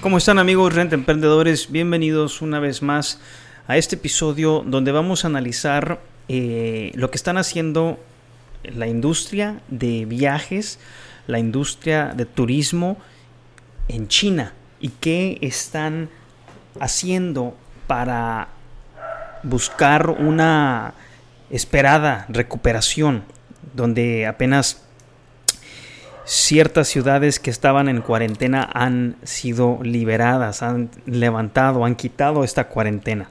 ¿Cómo están amigos Renta Emprendedores? Bienvenidos una vez más a este episodio donde vamos a analizar eh, lo que están haciendo la industria de viajes, la industria de turismo en China y qué están haciendo para buscar una esperada recuperación donde apenas ciertas ciudades que estaban en cuarentena han sido liberadas, han levantado, han quitado esta cuarentena.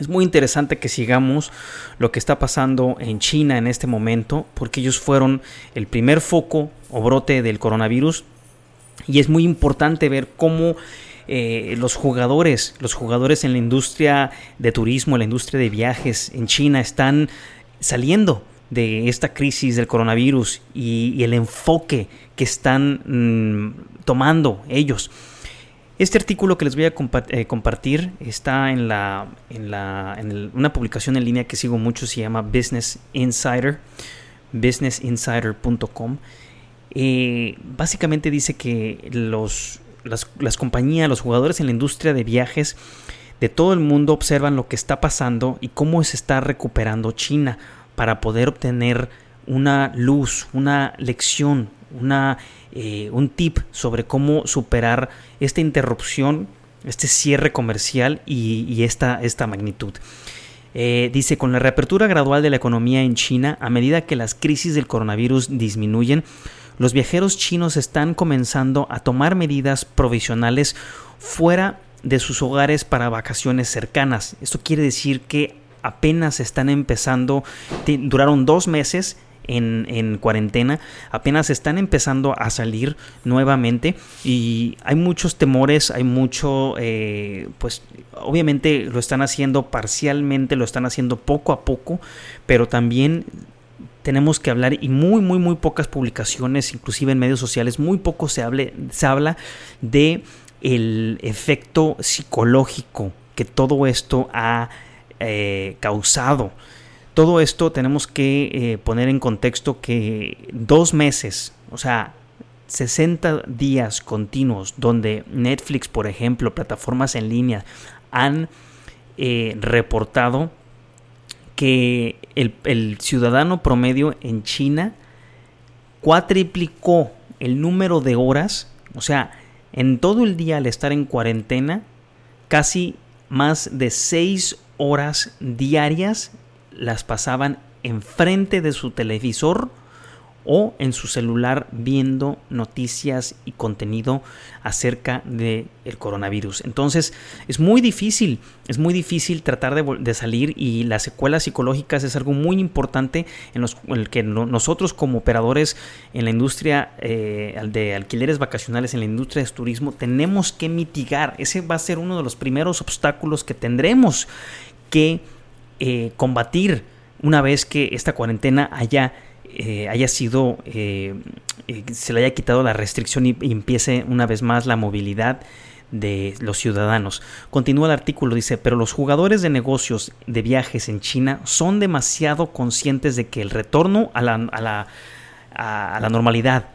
Es muy interesante que sigamos lo que está pasando en China en este momento, porque ellos fueron el primer foco o brote del coronavirus y es muy importante ver cómo eh, los jugadores, los jugadores en la industria de turismo, la industria de viajes en China están saliendo de esta crisis del coronavirus y, el enfoque que están mm, tomando ellos. Este artículo que les voy a eh, compartir está en, la, en, la, en una publicación en línea que sigo mucho, se llama Business Insider, businessinsider.com. Eh, básicamente dice que los, las, las compañías, los jugadores en la industria de viajes de todo el mundo observan lo que está pasando y cómo se está recuperando China para poder obtener una luz, una lección, una, eh, un tip sobre cómo superar esta interrupción, este cierre comercial y, esta, esta magnitud. Eh, dice, con la reapertura gradual de la economía en China, a medida que las crisis del coronavirus disminuyen, los viajeros chinos están comenzando a tomar medidas provisionales fuera de sus hogares para vacaciones cercanas. Esto quiere decir que apenas están empezando, duraron dos meses en, en cuarentena, apenas están empezando a salir nuevamente y hay muchos temores, hay mucho, eh, pues obviamente lo están haciendo parcialmente, lo están haciendo poco a poco, pero también tenemos que hablar y muy muy muy pocas publicaciones inclusive en medios sociales muy poco se hable se habla de el efecto psicológico que todo esto ha eh, causado. Todo esto tenemos que eh, poner en contexto que dos meses o sea 60 días continuos donde Netflix por ejemplo plataformas en línea han eh, reportado que el, ciudadano promedio en China cuatriplicó el número de horas, o sea, en todo el día al estar en cuarentena, casi más de seis horas diarias las pasaban enfrente de su televisor o en su celular viendo noticias y contenido acerca del coronavirus. Entonces es muy difícil, es muy difícil tratar de, de salir y las secuelas psicológicas es algo muy importante en, los, el que no- nosotros como operadores en la industria eh, de alquileres vacacionales, en la industria de turismo, tenemos que mitigar. Ese va a ser uno de los primeros obstáculos que tendremos que eh, combatir una vez que esta cuarentena haya eh, haya sido, eh, eh, se le haya quitado la restricción y, y empiece una vez más la movilidad de los ciudadanos. Continúa el artículo, dice, pero los jugadores de negocios de viajes en China son demasiado conscientes de que el retorno a la, a la, a- la normalidad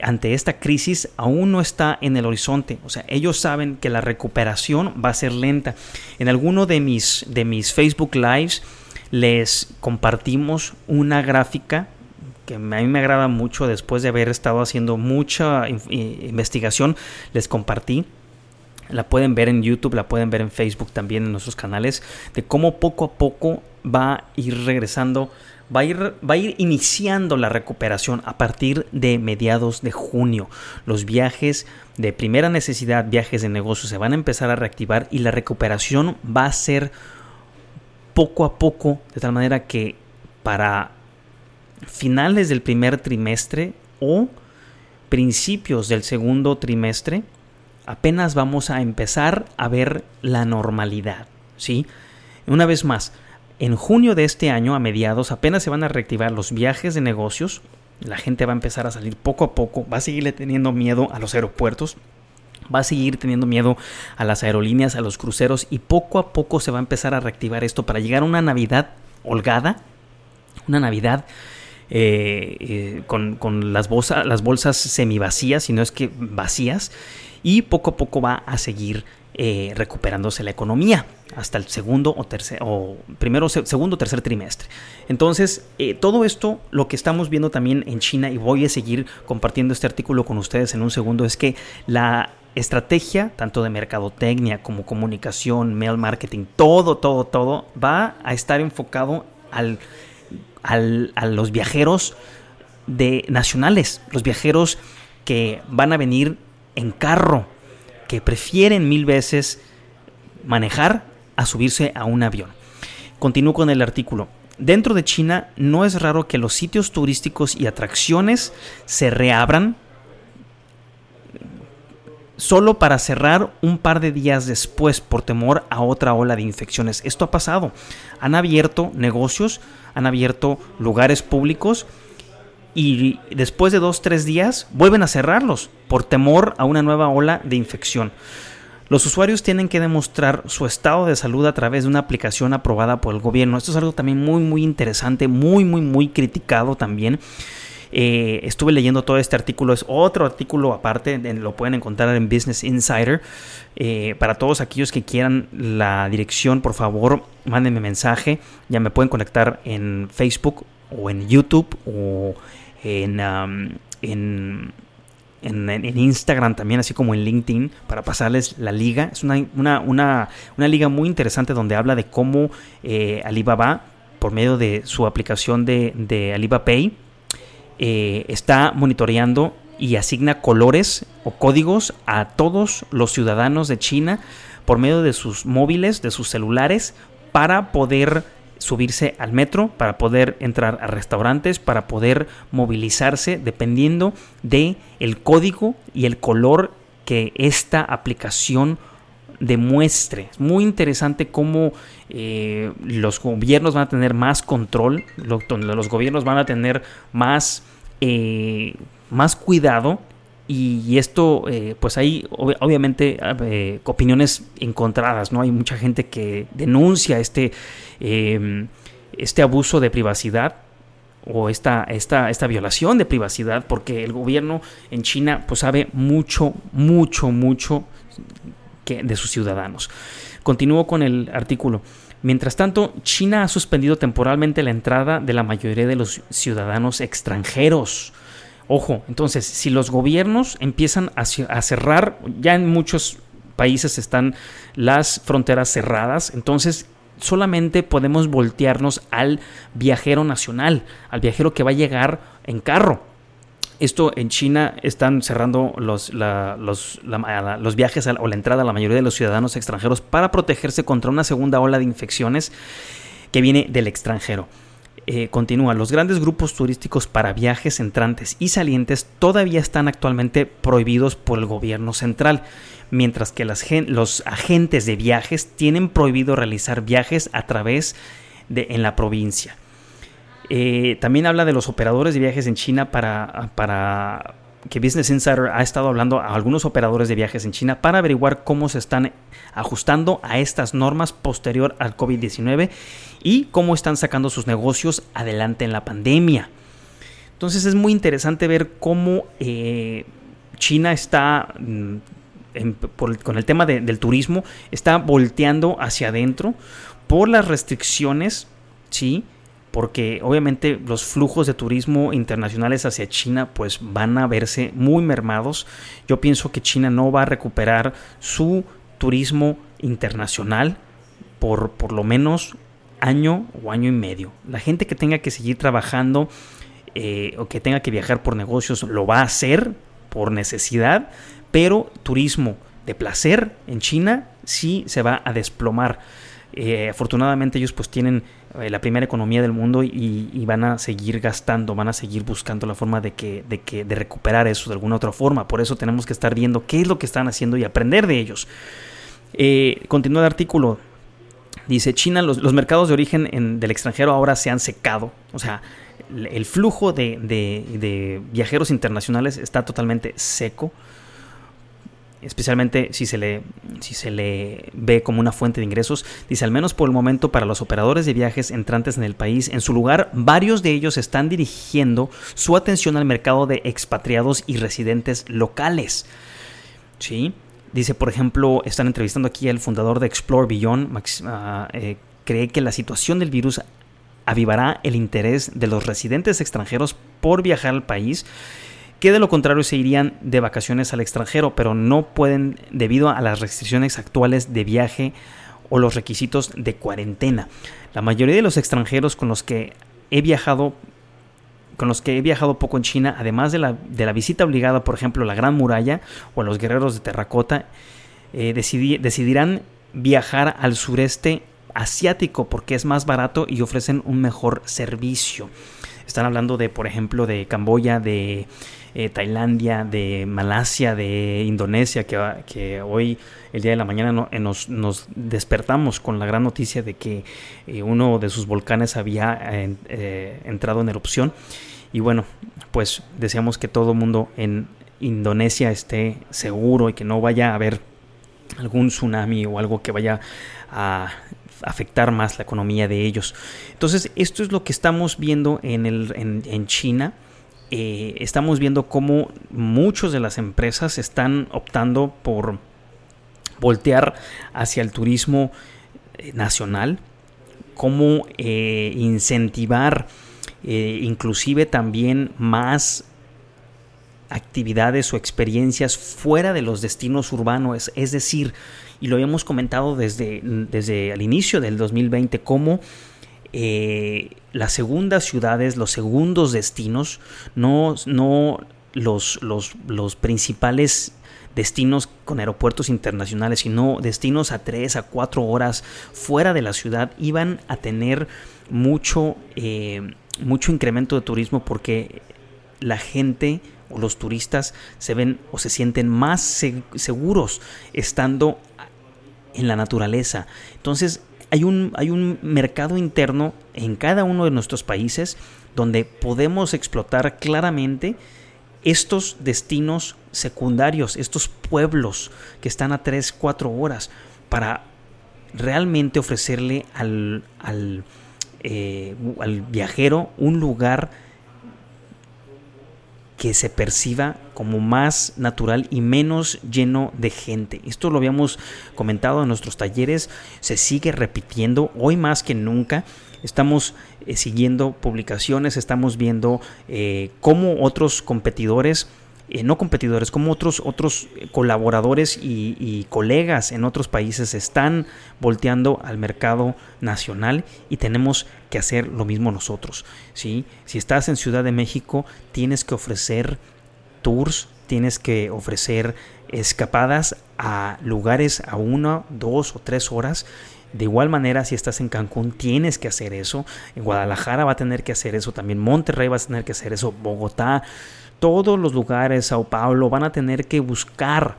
ante esta crisis aún no está en el horizonte. O sea, ellos saben que la recuperación va a ser lenta. En alguno de mis, de mis Facebook Lives les compartimos una gráfica que a mí me agrada mucho después de haber estado haciendo mucha investigación. Les compartí. La pueden ver en YouTube, la pueden ver en Facebook también en nuestros canales, de cómo poco a poco va a ir regresando, va a ir, va a ir iniciando la recuperación a partir de mediados de junio. Los viajes de primera necesidad, viajes de negocio, se van a empezar a reactivar y la recuperación va a ser poco a poco, de tal manera que para finales del primer trimestre o principios del segundo trimestre, apenas vamos a empezar a ver la normalidad, ¿sí? Una vez más, en junio de este año, a mediados, apenas se van a reactivar los viajes de negocios. La gente va a empezar a salir poco a poco, va a seguirle teniendo miedo a los aeropuertos, va a seguir teniendo miedo a las aerolíneas, a los cruceros y poco a poco se va a empezar a reactivar esto para llegar a una Navidad holgada, una Navidad eh, eh, con, las, bolsas, las bolsas semivacías, si no es que vacías, y poco a poco va a seguir eh, recuperándose la economía hasta el segundo o tercer o primero segundo o tercer trimestre. Entonces todo esto lo que estamos viendo también en China y voy a seguir compartiendo este artículo con ustedes en un segundo es que la estrategia tanto de mercadotecnia como comunicación mail marketing todo todo todo va a estar enfocado al a los viajeros de nacionales, los viajeros que van a venir en carro, que prefieren mil veces manejar a subirse a un avión. Continúo con el artículo. Dentro de China no es raro que los sitios turísticos y atracciones se reabran solo para cerrar un par de días después por temor a otra ola de infecciones. Esto ha pasado. Han abierto negocios, han abierto lugares públicos y después de dos, tres días vuelven a cerrarlos por temor a una nueva ola de infección. Los usuarios tienen que demostrar su estado de salud a través de una aplicación aprobada por el gobierno. Esto es algo también muy, muy interesante, muy, muy, muy criticado también. Eh, estuve leyendo todo este artículo, es otro artículo aparte, lo pueden encontrar en Business Insider. Eh, para todos aquellos que quieran la dirección, por favor, mándenme mensaje. Ya me pueden conectar en Facebook o en YouTube o en, en, en, Instagram también, así como en LinkedIn, para pasarles la liga. Es una, una, una, una liga muy interesante donde habla de cómo eh, Alibaba, por medio de su aplicación de, de Alibaba Pay, eh, está monitoreando y asigna colores o códigos a todos los ciudadanos de China por medio de sus móviles, de sus celulares, para poder subirse al metro, para poder entrar a restaurantes, para poder movilizarse dependiendo de el código y el color que esta aplicación demuestre. Es muy interesante cómo eh, los gobiernos van a tener más control, los gobiernos van a tener más eh, más cuidado y, esto, eh, pues hay obviamente eh, opiniones encontradas, ¿no? Hay mucha gente que denuncia este, em, este abuso de privacidad o esta, esta, esta violación de privacidad porque el gobierno en China pues sabe mucho, mucho, mucho de sus ciudadanos. Continúo con el artículo. Mientras tanto, China ha suspendido temporalmente la entrada de la mayoría de los ciudadanos extranjeros. Ojo, entonces, si los gobiernos empiezan a, cerrar, ya en muchos países están las fronteras cerradas, entonces solamente podemos voltearnos al viajero nacional, al viajero que va a llegar en carro. Esto en China están cerrando los, los, viajes o la entrada a la mayoría de los ciudadanos extranjeros para protegerse contra una segunda ola de infecciones que viene del extranjero. Eh, continúa, los grandes grupos turísticos para viajes entrantes y salientes todavía están actualmente prohibidos por el gobierno central, mientras que los agentes de viajes tienen prohibido realizar viajes a través de en la provincia. Eh, también habla de los operadores de viajes en China para, para que Business Insider ha estado hablando a algunos operadores de viajes en China para averiguar cómo se están ajustando a estas normas posterior al COVID-19 y cómo están sacando sus negocios adelante en la pandemia. Entonces es muy interesante ver cómo eh, China está, mm, con el tema del turismo, está volteando hacia adentro por las restricciones, ¿sí? Porque obviamente los flujos de turismo internacionales hacia China pues van a verse muy mermados. Yo pienso que China no va a recuperar su turismo internacional por por lo menos año o año y medio. La gente que tenga que seguir trabajando eh, o que tenga que viajar por negocios lo va a hacer por necesidad, pero turismo de placer en China sí se va a desplomar. Eh, afortunadamente ellos pues tienen eh, la primera economía del mundo y, van a seguir gastando, van a seguir buscando la forma de que, de que, de recuperar eso de alguna otra forma. Por eso tenemos que estar viendo qué es lo que están haciendo y aprender de ellos. Eh, continúa el artículo. Dice, China, los, mercados de origen del extranjero ahora se han secado. O sea, el flujo de, viajeros internacionales está totalmente seco especialmente si se, le, si se le ve como una fuente de ingresos, dice al menos por el momento para los operadores de viajes entrantes en el país, en su lugar varios de ellos están dirigiendo su atención al mercado de expatriados y residentes locales. ¿Sí? Dice, por ejemplo, están entrevistando aquí al fundador de Explore Beyond, ah, eh, cree que la situación del virus avivará el interés de los residentes extranjeros por viajar al país, que de lo contrario se irían de vacaciones al extranjero, pero no pueden debido a las restricciones actuales de viaje o los requisitos de cuarentena. La mayoría de los extranjeros con los que he viajado con los que he viajado poco en China, además de la, de la visita obligada, por ejemplo, a la Gran Muralla o a los guerreros de terracota, eh, decidirán viajar al sureste asiático porque es más barato y ofrecen un mejor servicio. Están hablando de, por ejemplo, de Camboya, de eh, Tailandia, de Malasia, de Indonesia, que, que, hoy, el día de la mañana, eh, nos, despertamos con la gran noticia de que eh, uno de sus volcanes había entrado en erupción. Y bueno, pues deseamos que todo mundo en Indonesia esté seguro y que no vaya a haber algún tsunami o algo que vaya a afectar más la economía de ellos. Entonces, esto es lo que estamos viendo en, el, en, China. Eh, estamos viendo cómo muchas de las empresas están optando por voltear hacia el turismo eh, nacional, cómo eh, incentivar inclusive también más actividades o experiencias fuera de los destinos urbanos, es decir, y lo habíamos comentado desde, desde el inicio del 2020, cómo eh, las segundas ciudades, los segundos destinos, no, no los, los, principales destinos con aeropuertos internacionales, sino destinos a tres, a cuatro horas fuera de la ciudad, iban a tener mucho, eh, mucho incremento de turismo porque la gente o los turistas se ven o se sienten más seguros estando en la naturaleza. Entonces hay un, hay un mercado interno en cada uno de nuestros países donde podemos explotar claramente estos destinos secundarios, estos pueblos que están a 3, 4 horas, para realmente ofrecerle al, al, eh, al viajero un lugar que se perciba como más natural y menos lleno de gente. Esto lo habíamos comentado en nuestros talleres, se sigue repitiendo hoy más que nunca. Estamos eh, siguiendo publicaciones, estamos viendo eh, cómo otros competidores eh, no competidores, como otros, otros colaboradores y, colegas en otros países están volteando al mercado nacional y tenemos que hacer lo mismo nosotros. ¿sí? Si estás en Ciudad de México, tienes que ofrecer tours, tienes que ofrecer escapadas a lugares a una, dos o tres horas. De igual manera, si estás en Cancún, tienes que hacer eso. En Guadalajara va a tener que hacer eso. También Monterrey va a tener que hacer eso. Bogotá, todos los lugares, Sao Paulo, van a tener que buscar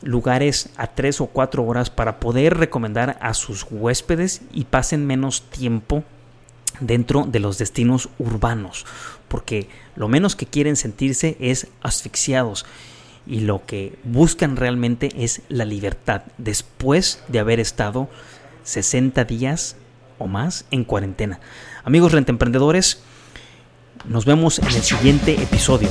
lugares a tres o cuatro horas para poder recomendar a sus huéspedes y pasen menos tiempo dentro de los destinos urbanos, porque lo menos que quieren sentirse es asfixiados y lo que buscan realmente es la libertad después de haber estado 60 días o más en cuarentena. Amigos rentemprendedores, nos vemos en el siguiente episodio.